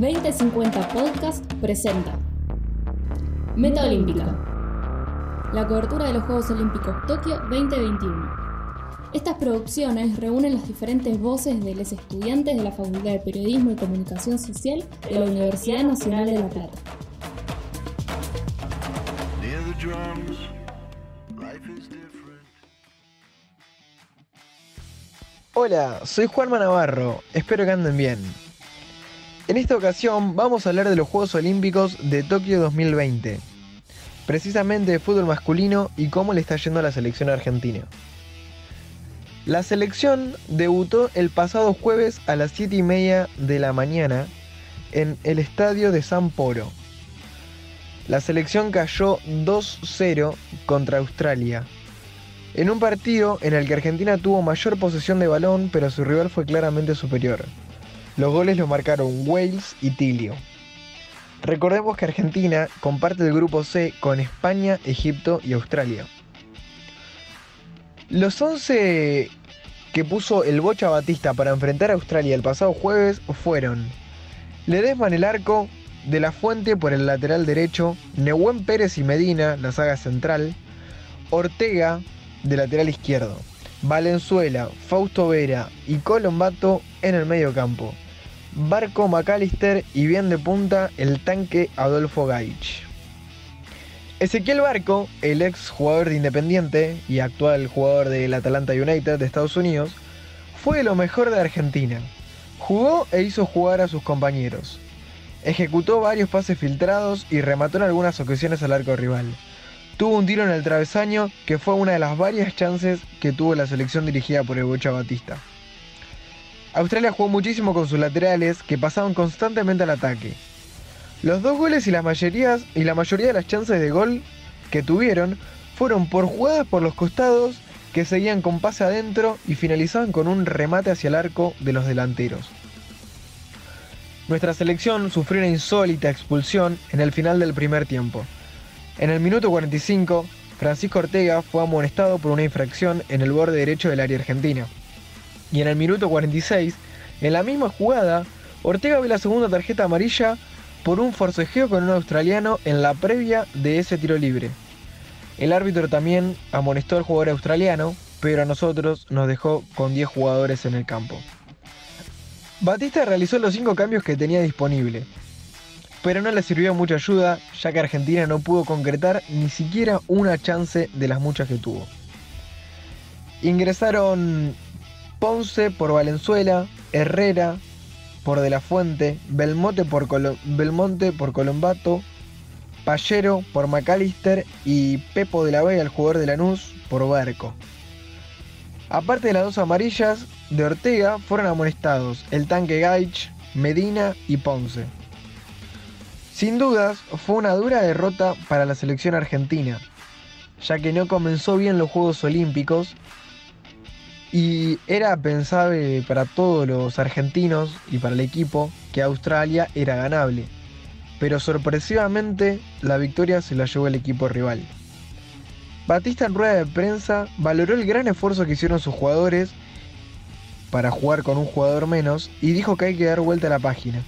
2050 Podcast presenta Meta Olímpica. La cobertura de los Juegos Olímpicos Tokio 2021. Estas producciones reúnen las diferentes voces de los estudiantes de la Facultad de Periodismo y Comunicación Social de la Universidad Nacional de La Plata. Hola, soy Juanma Navarro, espero que anden bien. En esta ocasión vamos a hablar de los Juegos Olímpicos de Tokio 2020, precisamente de fútbol masculino y cómo le está yendo a la selección argentina. La selección debutó el pasado jueves a las 7 y media de la mañana en el estadio de San Poro. La selección cayó 2-0 contra Australia, en un partido en el que Argentina tuvo mayor posesión de balón, pero su rival fue claramente superior. Los goles los marcaron Wales y Tilio. Recordemos que Argentina comparte el grupo C con España, Egipto y Australia. Los 11 que puso el Bocha Batista para enfrentar a Australia el pasado jueves fueron Ledesma en el arco, De la Fuente por el lateral derecho, Nehuen Pérez y Medina, la saga central, Ortega de lateral izquierdo, Valenzuela, Fausto Vera y Colombato en el medio campo. Barco McAllister y bien de punta el tanque Adolfo Gaich. Ezequiel Barco, el ex jugador de Independiente y actual jugador del Atalanta United de Estados Unidos, fue lo mejor de Argentina. Jugó e hizo jugar a sus compañeros. Ejecutó varios pases filtrados y remató en algunas ocasiones al arco rival. Tuvo un tiro en el travesaño que fue una de las varias chances que tuvo la selección dirigida por el Bocha Batista. Australia jugó muchísimo con sus laterales que pasaban constantemente al ataque. Los dos goles y, las mayorías, y la mayoría de las chances de gol que tuvieron fueron por jugadas por los costados que seguían con pase adentro y finalizaban con un remate hacia el arco de los delanteros. Nuestra selección sufrió una insólita expulsión en el final del primer tiempo. En el minuto 45, Francisco Ortega fue amonestado por una infracción en el borde derecho del área argentina. Y en el minuto 46, en la misma jugada, Ortega ve la segunda tarjeta amarilla por un forcejeo con un australiano en la previa de ese tiro libre. El árbitro también amonestó al jugador australiano, pero a nosotros nos dejó con 10 jugadores en el campo. Batista realizó los 5 cambios que tenía disponible, pero no le sirvió mucha ayuda ya que Argentina no pudo concretar ni siquiera una chance de las muchas que tuvo. Ingresaron Ponce por Valenzuela, Herrera por De la Fuente, Belmonte por, Colombato, Pallero por McAllister y Pepo de la Vega, el jugador de Lanús, por Barco. Aparte de las dos amarillas de Ortega, fueron amonestados el tanque Gaich, Medina y Ponce. Sin dudas, fue una dura derrota para la selección argentina, ya que no comenzó bien los Juegos Olímpicos y era pensable para todos los argentinos y para el equipo que Australia era ganable. Pero sorpresivamente la victoria se la llevó el equipo rival. Batista en rueda de prensa valoró el gran esfuerzo que hicieron sus jugadores para jugar con un jugador menos y dijo que hay que dar vuelta a la página.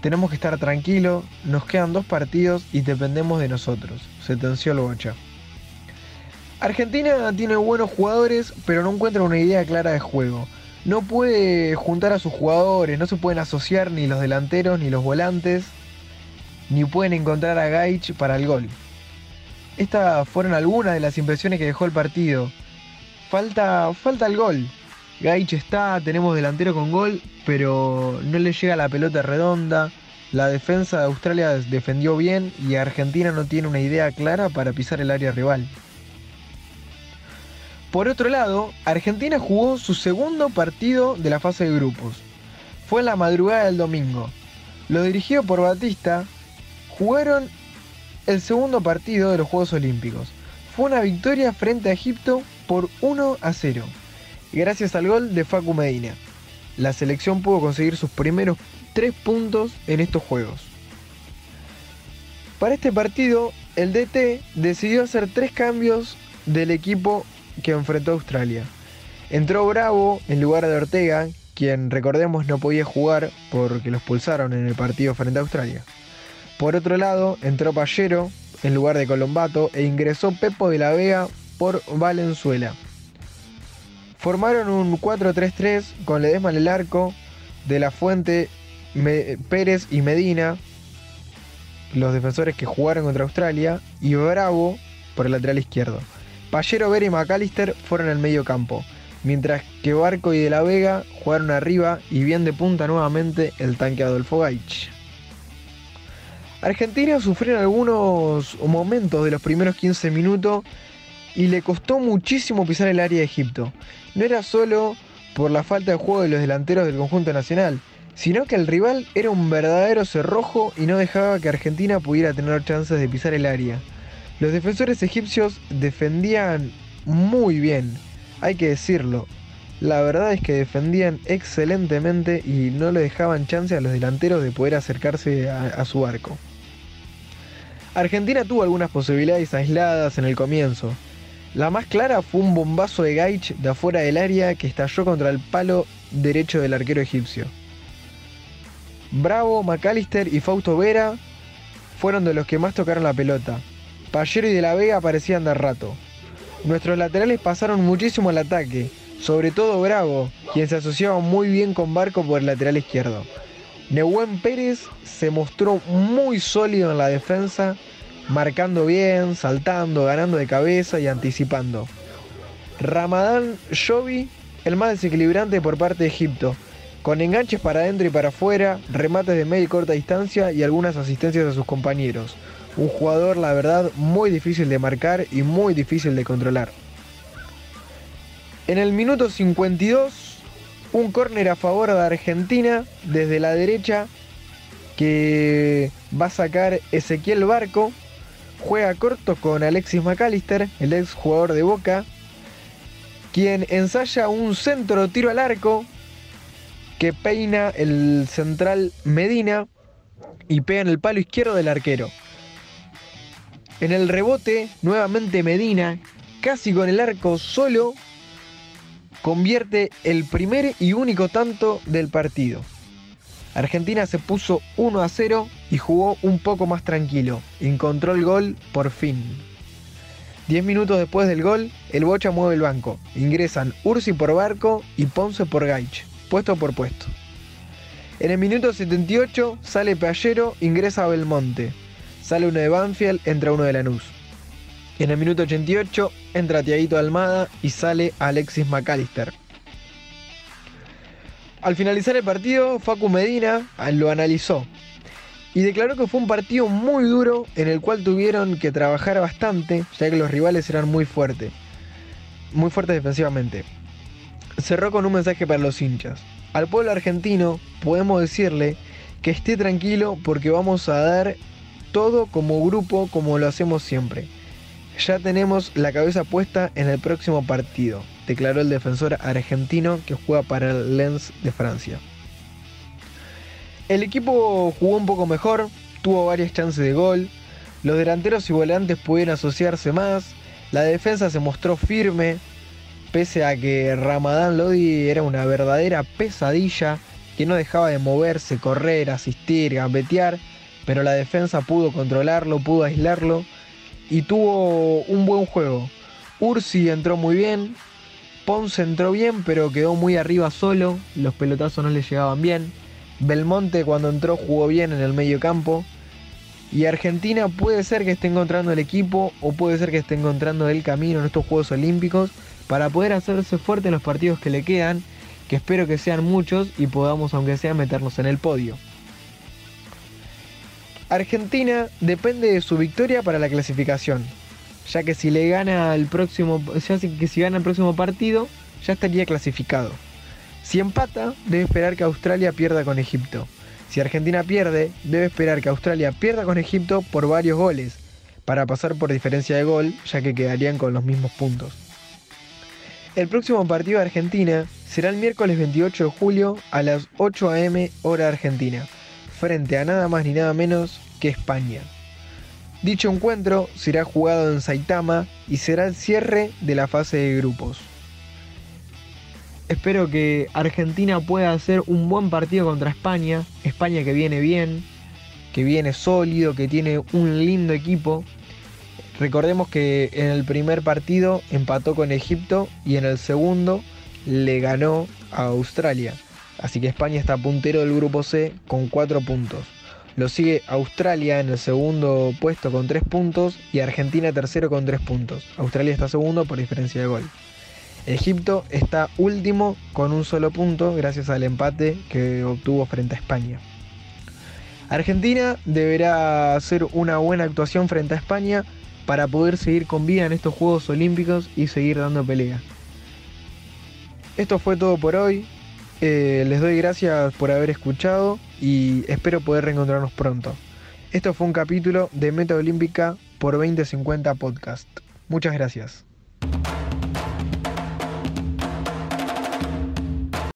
Tenemos que estar tranquilos, nos quedan dos partidos y dependemos de nosotros, sentenció el Bocha. Argentina tiene buenos jugadores, pero no encuentra una idea clara de juego. No puede juntar a sus jugadores, no se pueden asociar ni los delanteros ni los volantes, ni pueden encontrar a Gaich para el gol. Estas fueron algunas de las impresiones que dejó el partido. Falta, falta el gol. Gaich está, tenemos delantero con gol, pero no le llega la pelota redonda. La defensa de Australia defendió bien y Argentina no tiene una idea clara para pisar el área rival. Por otro lado, Argentina jugó su segundo partido de la fase de grupos. Fue en la madrugada del domingo. Lo dirigido por Batista, jugaron el segundo partido de los Juegos Olímpicos. Fue una victoria frente a Egipto por 1 a 0, gracias al gol de Facu Medina. La selección pudo conseguir sus primeros tres puntos en estos Juegos. Para este partido, el DT decidió hacer tres cambios del equipo que enfrentó a Australia. Entró Bravo en lugar de Ortega, quien recordemos no podía jugar porque lo expulsaron en el partido frente a Australia. Por otro lado, entró Pallero en lugar de Colombato e ingresó Pepo de la Vega por Valenzuela. Formaron un 4-3-3 con Ledesma en el arco, De la Fuente, Pérez y Medina, los defensores que jugaron contra Australia, y Bravo por el lateral izquierdo. Pallero, Vera y McAllister fueron al medio campo, mientras que Barco y De la Vega jugaron arriba y bien de punta nuevamente el tanque Adolfo Gaich. Argentina sufrió algunos momentos de los primeros 15 minutos y le costó muchísimo pisar el área de Egipto. No era solo por la falta de juego de los delanteros del conjunto nacional, sino que el rival era un verdadero cerrojo y no dejaba que Argentina pudiera tener chances de pisar el área. Los defensores egipcios defendían muy bien, hay que decirlo. La verdad es que defendían excelentemente y no le dejaban chance a los delanteros de poder acercarse a, su arco. Argentina tuvo algunas posibilidades aisladas en el comienzo, la más clara fue un bombazo de Gaich de afuera del área que estalló contra el palo derecho del arquero egipcio. Bravo, McAllister y Fausto Vera fueron de los que más tocaron la pelota. Pallero y De la Vega aparecían de rato. Nuestros laterales pasaron muchísimo al ataque, sobre todo Bravo, quien se asociaba muy bien con Barco por el lateral izquierdo. Nehuen Pérez se mostró muy sólido en la defensa marcando bien, saltando, ganando de cabeza y anticipando. Ramadán Shobi, el más desequilibrante por parte de Egipto, con enganches para adentro y para afuera, remates de media y corta distancia y algunas asistencias a sus compañeros. Un jugador, la verdad, muy difícil de marcar y muy difícil de controlar. En el minuto 52, un córner a favor de Argentina desde la derecha que va a sacar Ezequiel Barco juega corto con Alexis McAllister, el ex jugador de Boca, quien ensaya un centro tiro al arco que peina el central Medina y pega en el palo izquierdo del arquero. En el rebote, nuevamente Medina, casi con el arco solo, convierte el primer y único tanto del partido. Argentina se puso 1 a 0 y jugó un poco más tranquilo. Encontró el gol por fin. 10 minutos después del gol, el Bocha mueve el banco. Ingresan Ursi por Barco y Ponce por Gaich, puesto por puesto. En el minuto 78 sale Pallero, ingresa a Belmonte. Sale uno de Banfield, entra uno de Lanús. En el minuto 88 entra Tiaguito Almada y sale Alexis McAllister. Al finalizar el partido, Facu Medina ah, lo analizó y declaró que fue un partido muy duro en el cual tuvieron que trabajar bastante, ya que los rivales eran muy fuertes, muy fuertes defensivamente. Cerró con un mensaje para los hinchas. Al pueblo argentino podemos decirle que esté tranquilo porque vamos a dar todo como grupo como lo hacemos siempre. Ya tenemos la cabeza puesta en el próximo partido declaró el defensor argentino que juega para el Lens de Francia. El equipo jugó un poco mejor, tuvo varias chances de gol, los delanteros y volantes pudieron asociarse más, la defensa se mostró firme, pese a que Ramadán Lodi era una verdadera pesadilla que no dejaba de moverse, correr, asistir, gambetear, pero la defensa pudo controlarlo, pudo aislarlo y tuvo un buen juego. Ursi entró muy bien, Ponce entró bien, pero quedó muy arriba solo. Los pelotazos no le llegaban bien. Belmonte cuando entró jugó bien en el medio campo. Y Argentina puede ser que esté encontrando el equipo o puede ser que esté encontrando el camino en estos Juegos Olímpicos para poder hacerse fuerte en los partidos que le quedan, que espero que sean muchos y podamos aunque sea meternos en el podio. Argentina depende de su victoria para la clasificación ya que si le gana el próximo, si gana el próximo partido, ya estaría clasificado. Si empata, debe esperar que Australia pierda con Egipto. Si Argentina pierde, debe esperar que Australia pierda con Egipto por varios goles, para pasar por diferencia de gol, ya que quedarían con los mismos puntos. El próximo partido de Argentina será el miércoles 28 de julio a las 8 am hora argentina, frente a nada más ni nada menos que España. Dicho encuentro será jugado en Saitama y será el cierre de la fase de grupos. espero que Argentina pueda hacer un buen partido contra España. España que viene bien, que viene sólido, que tiene un lindo equipo. Recordemos que en el primer partido empató con Egipto y en el segundo le ganó a Australia. Así que España está puntero del grupo C con 4 puntos. Lo sigue Australia en el segundo puesto con 3 puntos y Argentina tercero con 3 puntos. Australia está segundo por diferencia de gol. Egipto está último con un solo punto gracias al empate que obtuvo frente a España. Argentina deberá hacer una buena actuación frente a España para poder seguir con vida en estos Juegos Olímpicos y seguir dando pelea. Esto fue todo por hoy. Eh, les doy gracias por haber escuchado y espero poder reencontrarnos pronto. Esto fue un capítulo de Meta Olímpica por 2050 Podcast. Muchas gracias.